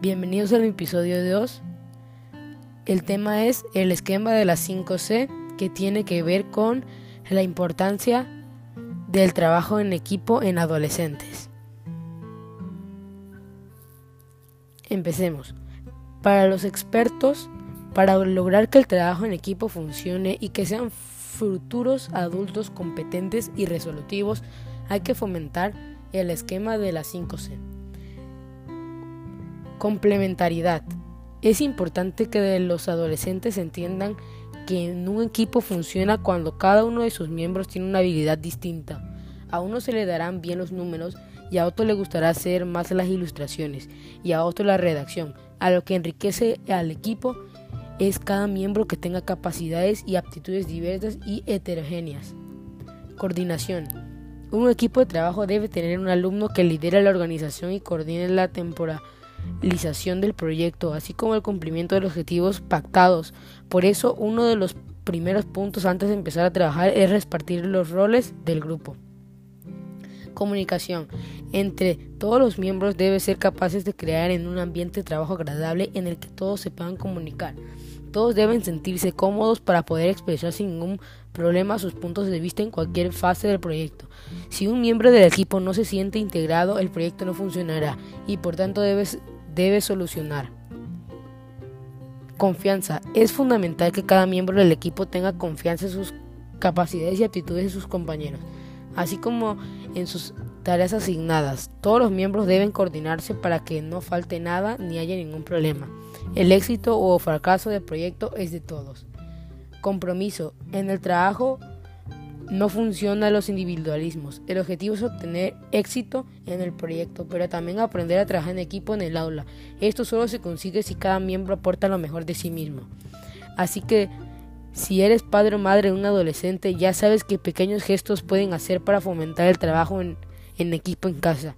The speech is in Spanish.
Bienvenidos al episodio 2. El tema es el esquema de las 5C que tiene que ver con la importancia del trabajo en equipo en adolescentes. Empecemos. Para los expertos, para lograr que el trabajo en equipo funcione y que sean futuros adultos competentes y resolutivos, hay que fomentar el esquema de las 5C. Complementariedad. Es importante que los adolescentes entiendan que en un equipo funciona cuando cada uno de sus miembros tiene una habilidad distinta. A uno se le darán bien los números y a otro le gustará hacer más las ilustraciones y a otro la redacción. A lo que enriquece al equipo es cada miembro que tenga capacidades y aptitudes diversas y heterogéneas. Coordinación. Un equipo de trabajo debe tener un alumno que lidere la organización y coordine la temporalización del proyecto, así como el cumplimiento de los objetivos pactados. Por eso, uno de los primeros puntos antes de empezar a trabajar es repartir los roles del grupo. Comunicación. Entre todos los miembros debe ser capaces de crear en un ambiente de trabajo agradable en el que todos se puedan comunicar. Todos deben sentirse cómodos para poder expresar sin ningún problema sus puntos de vista en cualquier fase del proyecto. Si un miembro del equipo no se siente integrado, el proyecto no funcionará y por tanto debe, debe solucionar. Confianza. Es fundamental que cada miembro del equipo tenga confianza en sus capacidades y aptitudes de sus compañeros, así como en sus tareas asignadas. Todos los miembros deben coordinarse para que no falte nada ni haya ningún problema. El éxito o fracaso del proyecto es de todos. Compromiso. En el trabajo no funcionan los individualismos. El objetivo es obtener éxito en el proyecto, pero también aprender a trabajar en equipo en el aula. Esto solo se consigue si cada miembro aporta lo mejor de sí mismo. Así que si eres padre o madre de un adolescente, ya sabes que pequeños gestos pueden hacer para fomentar el trabajo en, en equipo en casa.